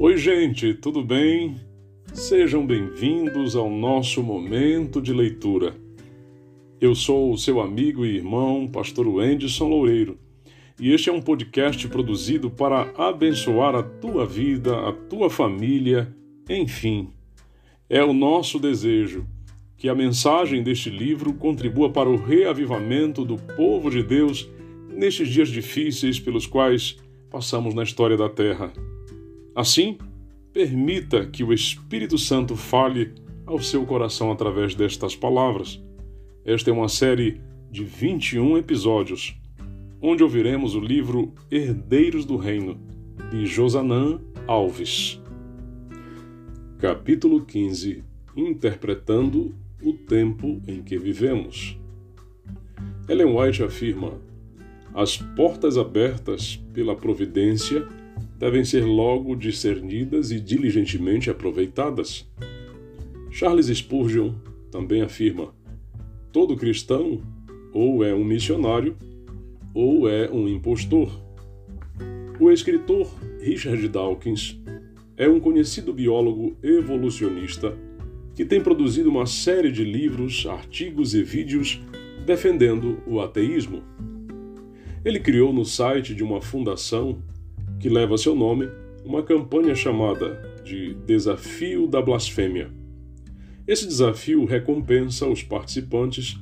Oi, gente, tudo bem? Sejam bem-vindos ao nosso momento de leitura. Eu sou o seu amigo e irmão, Pastor Wenderson Loureiro, e este é um podcast produzido para abençoar a tua vida, a tua família, enfim. É o nosso desejo que a mensagem deste livro contribua para o reavivamento do povo de Deus nestes dias difíceis pelos quais passamos na história da Terra. Assim, permita que o Espírito Santo fale ao seu coração através destas palavras. Esta é uma série de 21 episódios, onde ouviremos o livro Herdeiros do Reino, de Josanã Alves. Capítulo 15 Interpretando o tempo em que vivemos. Ellen White afirma: as portas abertas pela providência devem ser logo discernidas e diligentemente aproveitadas. Charles Spurgeon também afirma: todo cristão ou é um missionário ou é um impostor. O escritor Richard Dawkins é um conhecido biólogo evolucionista que tem produzido uma série de livros, artigos e vídeos defendendo o ateísmo. Ele criou no site de uma fundação que leva seu nome uma campanha chamada de Desafio da Blasfêmia. Esse desafio recompensa os participantes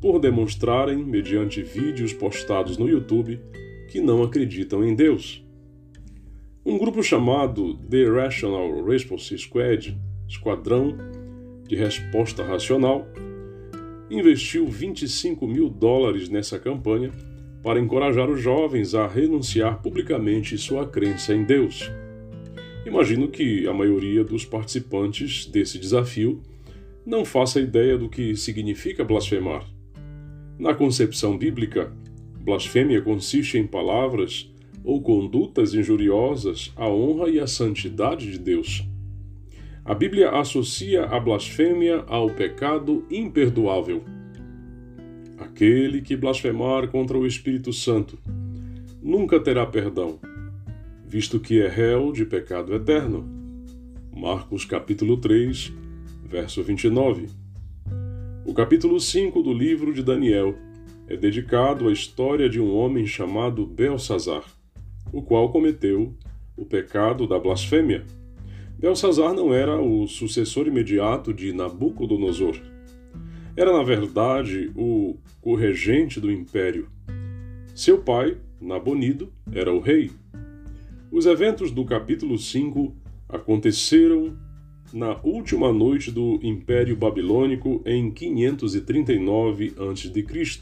por demonstrarem, mediante vídeos postados no YouTube, que não acreditam em Deus. Um grupo chamado The Rational Response Squad, Esquadrão de Resposta Racional, investiu 25 mil dólares nessa campanha para encorajar os jovens a renunciar publicamente sua crença em Deus. Imagino que a maioria dos participantes desse desafio não faça ideia do que significa blasfemar. Na concepção bíblica, blasfêmia consiste em palavras ou condutas injuriosas à honra e à santidade de Deus. A Bíblia associa a blasfêmia ao pecado imperdoável. Aquele que blasfemar contra o Espírito Santo nunca terá perdão, visto que é réu de pecado eterno. Marcos capítulo 3, verso 29. O capítulo 5 do livro de Daniel é dedicado à história de um homem chamado Belsazar, o qual cometeu o pecado da blasfêmia. Belsazar não era o sucessor imediato de Nabucodonosor era, na verdade, o corregente do império. Seu pai, Nabonido, era o rei. Os eventos do capítulo 5 aconteceram na última noite do Império Babilônico em 539 a.C.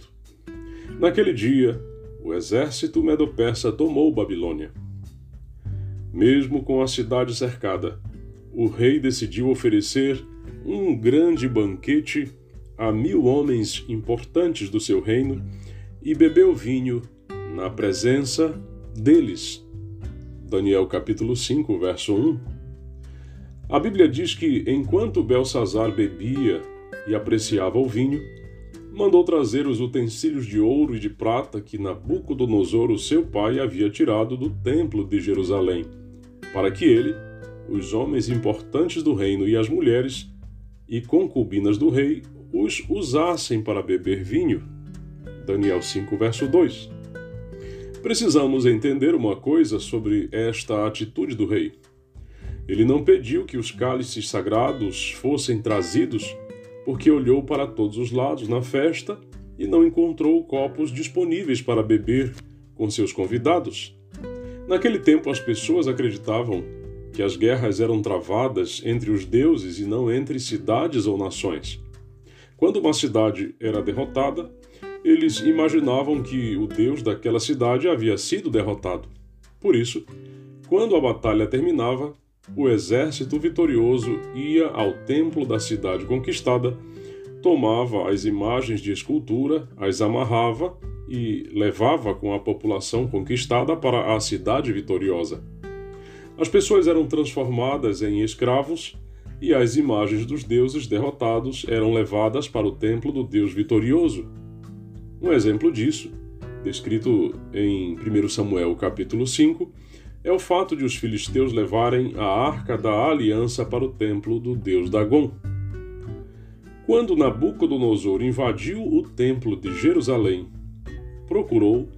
Naquele dia, o exército medo-persa tomou Babilônia. Mesmo com a cidade cercada, o rei decidiu oferecer um grande banquete a mil homens importantes do seu reino e bebeu vinho na presença deles. Daniel capítulo 5, verso 1. A Bíblia diz que enquanto Belsazar bebia e apreciava o vinho, mandou trazer os utensílios de ouro e de prata que Nabucodonosor, o seu pai, havia tirado do templo de Jerusalém, para que ele, os homens importantes do reino e as mulheres e concubinas do rei os usassem para beber vinho. Daniel 5, verso 2. Precisamos entender uma coisa sobre esta atitude do rei. Ele não pediu que os cálices sagrados fossem trazidos, porque olhou para todos os lados na festa e não encontrou copos disponíveis para beber com seus convidados. Naquele tempo, as pessoas acreditavam que as guerras eram travadas entre os deuses e não entre cidades ou nações. Quando uma cidade era derrotada, eles imaginavam que o deus daquela cidade havia sido derrotado. Por isso, quando a batalha terminava, o exército vitorioso ia ao templo da cidade conquistada, tomava as imagens de escultura, as amarrava e levava com a população conquistada para a cidade vitoriosa. As pessoas eram transformadas em escravos e as imagens dos deuses derrotados eram levadas para o templo do deus vitorioso. Um exemplo disso, descrito em 1 Samuel capítulo 5, é o fato de os filisteus levarem a arca da aliança para o templo do deus Dagon. Quando Nabucodonosor invadiu o templo de Jerusalém, procurou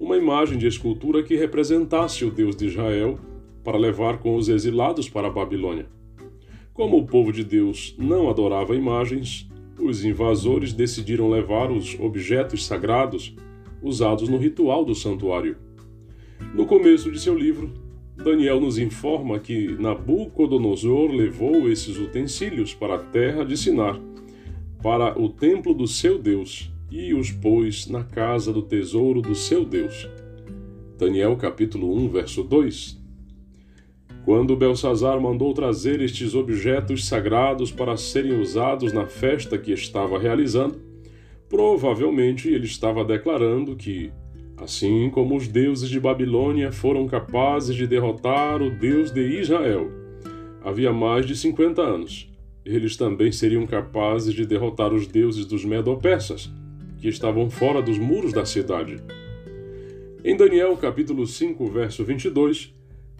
uma imagem de escultura que representasse o Deus de Israel para levar com os exilados para a Babilônia. Como o povo de Deus não adorava imagens, os invasores decidiram levar os objetos sagrados usados no ritual do santuário. No começo de seu livro, Daniel nos informa que Nabucodonosor levou esses utensílios para a terra de Sinar, para o templo do seu Deus, e os pôs na casa do tesouro do seu Deus. Daniel capítulo 1, verso 2. Quando Belsazar mandou trazer estes objetos sagrados para serem usados na festa que estava realizando, provavelmente ele estava declarando que, assim como os deuses de Babilônia foram capazes de derrotar o Deus de Israel havia mais de 50 anos, eles também seriam capazes de derrotar os deuses dos Medo-Persas, que estavam fora dos muros da cidade. Em Daniel capítulo 5, verso 22,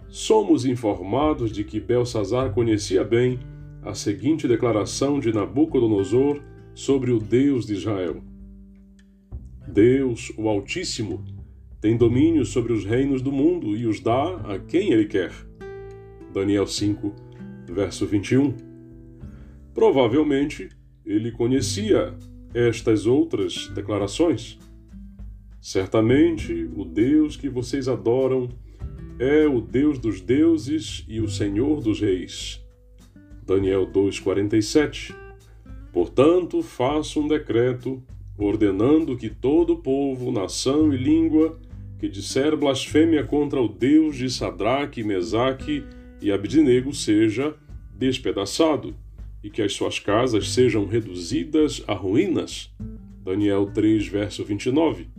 somos informados de que Belsazar conhecia bem a seguinte declaração de Nabucodonosor sobre o Deus de Israel. Deus, o Altíssimo, tem domínio sobre os reinos do mundo e os dá a quem ele quer. Daniel 5, verso 21. Provavelmente ele conhecia estas outras declarações. Certamente o Deus que vocês adoram é o Deus dos deuses e o Senhor dos reis. Daniel 2:47. Portanto, faço um decreto ordenando que todo povo, nação e língua que disser blasfêmia contra o Deus de Sadraque, Mesaque e Abdinego seja despedaçado e que as suas casas sejam reduzidas a ruínas. Daniel 3, verso 29.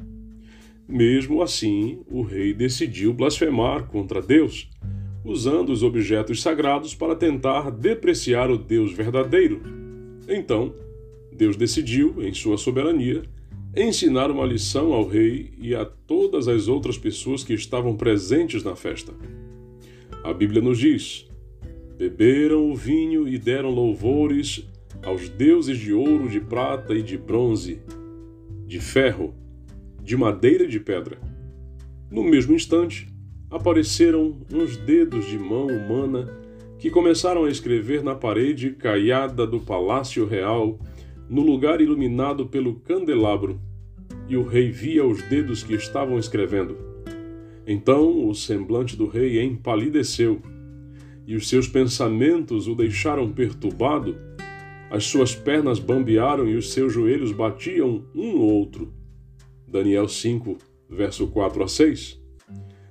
Mesmo assim, o rei decidiu blasfemar contra Deus, usando os objetos sagrados para tentar depreciar o Deus verdadeiro. Então, Deus decidiu, em sua soberania, ensinar uma lição ao rei e a todas as outras pessoas que estavam presentes na festa. A Bíblia nos diz: beberam o vinho e deram louvores aos deuses de ouro, de prata e de bronze, de ferro, de madeira e de pedra. No mesmo instante, apareceram uns dedos de mão humana que começaram a escrever na parede caiada do palácio real, no lugar iluminado pelo candelabro, e o rei via os dedos que estavam escrevendo. Então o semblante do rei empalideceu, e os seus pensamentos o deixaram perturbado, as suas pernas bambearam e os seus joelhos batiam um no outro. Daniel 5, verso 4 a 6.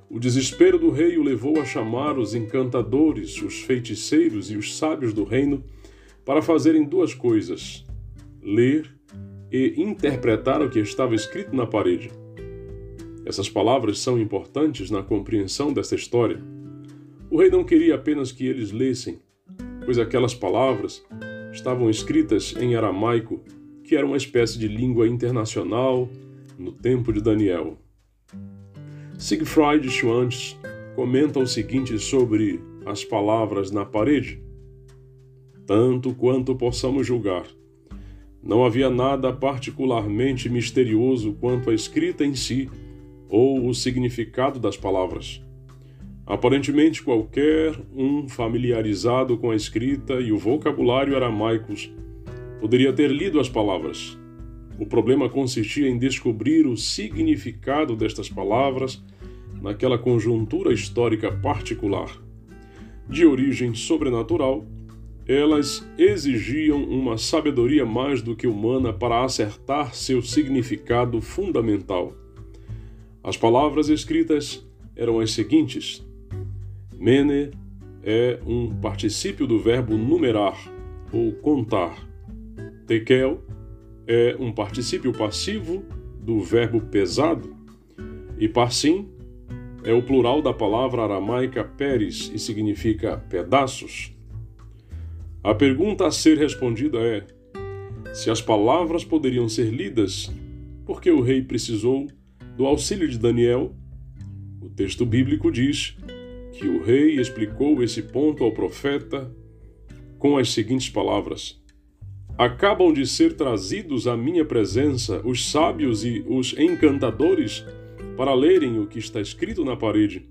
O desespero do rei o levou a chamar os encantadores, os feiticeiros e os sábios do reino para fazerem duas coisas: ler e interpretar o que estava escrito na parede. Essas palavras são importantes na compreensão desta história. O rei não queria apenas que eles lessem, pois aquelas palavras estavam escritas em aramaico, que era uma espécie de língua internacional no tempo de Daniel. Siegfried Schwantz comenta o seguinte sobre as palavras na parede: Tanto quanto possamos julgar, não havia nada particularmente misterioso quanto a escrita em si ou o significado das palavras. Aparentemente, qualquer um familiarizado com a escrita e o vocabulário aramaicos poderia ter lido as palavras, o problema consistia em descobrir o significado destas palavras naquela conjuntura histórica particular. De origem sobrenatural, elas exigiam uma sabedoria mais do que humana para acertar seu significado fundamental. As palavras escritas eram as seguintes: Mene é um particípio do verbo numerar ou contar. Tekel é um particípio passivo do verbo pesado, e parsim é o plural da palavra aramaica peres e significa pedaços. A pergunta a ser respondida é: se as palavras poderiam ser lidas, por que o rei precisou do auxílio de Daniel? O texto bíblico diz: que o rei explicou esse ponto ao profeta com as seguintes palavras: Acabam de ser trazidos à minha presença os sábios e os encantadores para lerem o que está escrito na parede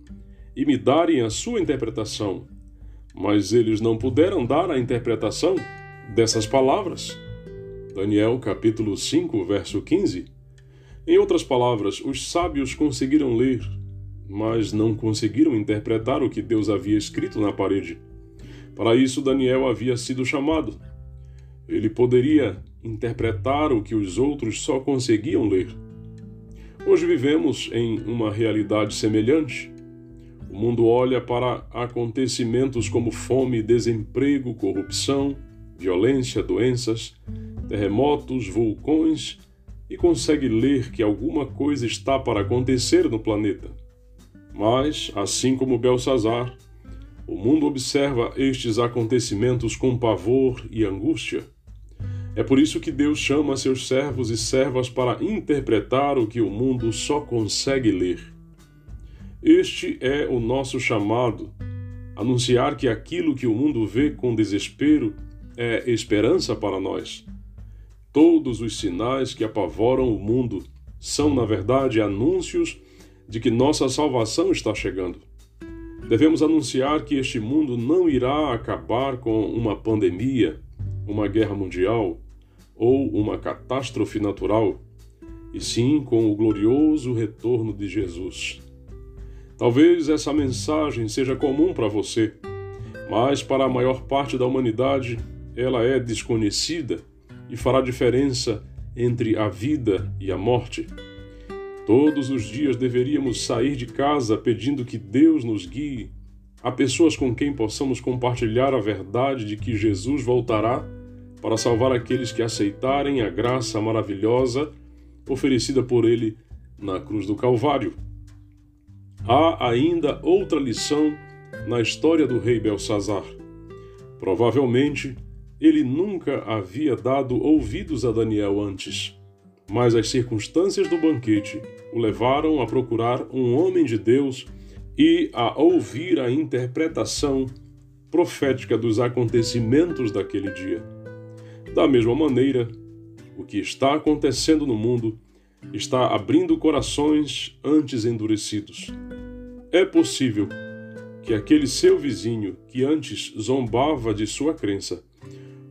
e me darem a sua interpretação. Mas eles não puderam dar a interpretação dessas palavras. Daniel capítulo 5, verso 15. Em outras palavras, os sábios conseguiram ler, mas não conseguiram interpretar o que Deus havia escrito na parede. Para isso, Daniel havia sido chamado. Ele poderia interpretar o que os outros só conseguiam ler. Hoje vivemos em uma realidade semelhante. O mundo olha para acontecimentos como fome, desemprego, corrupção, violência, doenças, terremotos, vulcões e consegue ler que alguma coisa está para acontecer no planeta. Mas, assim como Belsazar, o mundo observa estes acontecimentos com pavor e angústia. É por isso que Deus chama seus servos e servas para interpretar o que o mundo só consegue ler. Este é o nosso chamado: anunciar que aquilo que o mundo vê com desespero é esperança para nós. Todos os sinais que apavoram o mundo são, na verdade, anúncios de que nossa salvação está chegando. Devemos anunciar que este mundo não irá acabar com uma pandemia, uma guerra mundial ou uma catástrofe natural, e sim com o glorioso retorno de Jesus. Talvez essa mensagem seja comum para você, mas para a maior parte da humanidade ela é desconhecida e fará diferença entre a vida e a morte. Todos os dias deveríamos sair de casa pedindo que Deus nos guie a pessoas com quem possamos compartilhar a verdade de que Jesus voltará para salvar aqueles que aceitarem a graça maravilhosa oferecida por ele na cruz do Calvário. Há ainda outra lição na história do rei Belsazar. Provavelmente, ele nunca havia dado ouvidos a Daniel antes, mas as circunstâncias do banquete o levaram a procurar um homem de Deus e a ouvir a interpretação profética dos acontecimentos daquele dia. Da mesma maneira, o que está acontecendo no mundo está abrindo corações antes endurecidos. É possível que aquele seu vizinho que antes zombava de sua crença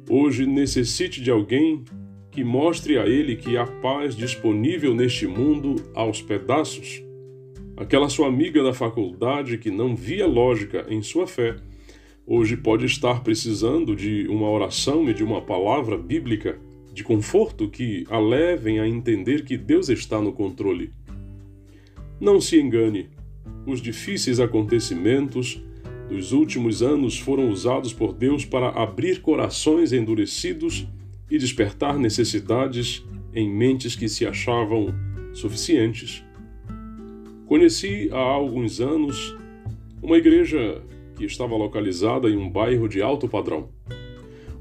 hoje necessite de alguém que mostre a ele que há paz disponível neste mundo aos pedaços. Aquela sua amiga da faculdade que não via lógica em sua fé, hoje pode estar precisando de uma oração e de uma palavra bíblica de conforto que a levem a entender que Deus está no controle. Não se engane, os difíceis acontecimentos dos últimos anos foram usados por Deus para abrir corações endurecidos e despertar necessidades em mentes que se achavam suficientes. Conheci há alguns anos uma igreja que estava localizada em um bairro de alto padrão.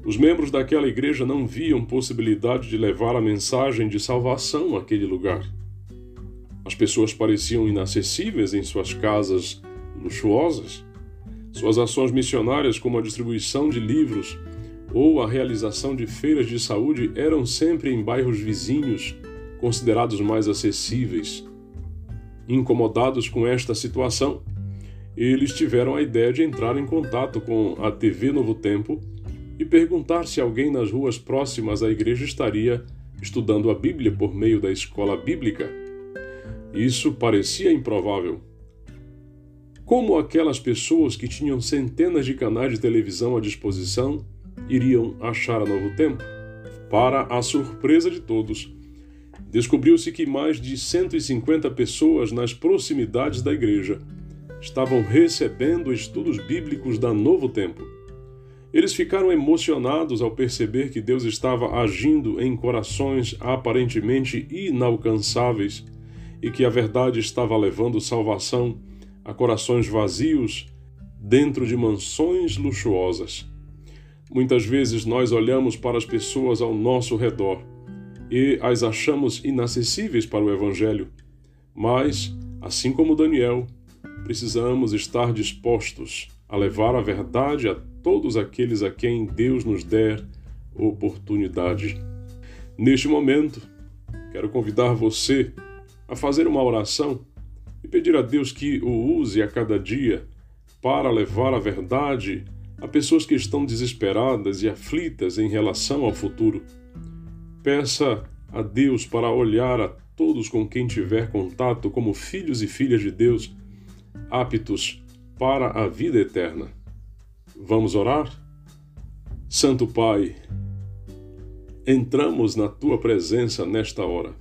Os membros daquela igreja não viam possibilidade de levar a mensagem de salvação àquele lugar. As pessoas pareciam inacessíveis em suas casas luxuosas suas ações missionárias, como a distribuição de livros ou a realização de feiras de saúde, eram sempre em bairros vizinhos, considerados mais acessíveis. Incomodados com esta situação, eles tiveram a ideia de entrar em contato com a TV Novo Tempo e perguntar se alguém nas ruas próximas à igreja estaria estudando a Bíblia por meio da escola bíblica. Isso parecia improvável, como aquelas pessoas que tinham centenas de canais de televisão à disposição iriam achar a novo tempo? Para a surpresa de todos, descobriu-se que mais de 150 pessoas nas proximidades da igreja estavam recebendo estudos bíblicos da Novo Tempo. Eles ficaram emocionados ao perceber que Deus estava agindo em corações aparentemente inalcançáveis e que a verdade estava levando salvação a corações vazios dentro de mansões luxuosas. Muitas vezes nós olhamos para as pessoas ao nosso redor e as achamos inacessíveis para o Evangelho, mas, assim como Daniel, precisamos estar dispostos a levar a verdade a todos aqueles a quem Deus nos der oportunidade. Neste momento, quero convidar você a fazer uma oração e pedir a Deus que o use a cada dia para levar a verdade a pessoas que estão desesperadas e aflitas em relação ao futuro. Peça a Deus para olhar a todos com quem tiver contato como filhos e filhas de Deus, aptos para a vida eterna. Vamos orar? Santo Pai, entramos na tua presença nesta hora,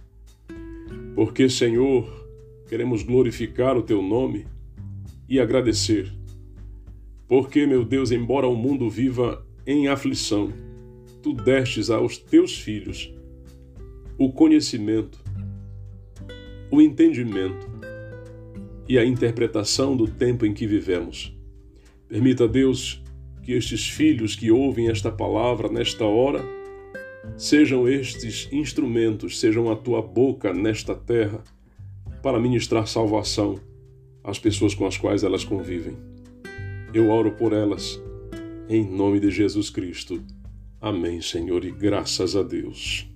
porque, Senhor, queremos glorificar o teu nome e agradecer porque, meu Deus, embora o mundo viva em aflição, tu destes aos teus filhos o conhecimento, o entendimento e a interpretação do tempo em que vivemos. Permita, Deus, que estes filhos que ouvem esta palavra nesta hora sejam estes instrumentos, sejam a tua boca nesta terra para ministrar salvação às pessoas com as quais elas convivem. Eu oro por elas, em nome de Jesus Cristo. Amém, Senhor, e graças a Deus.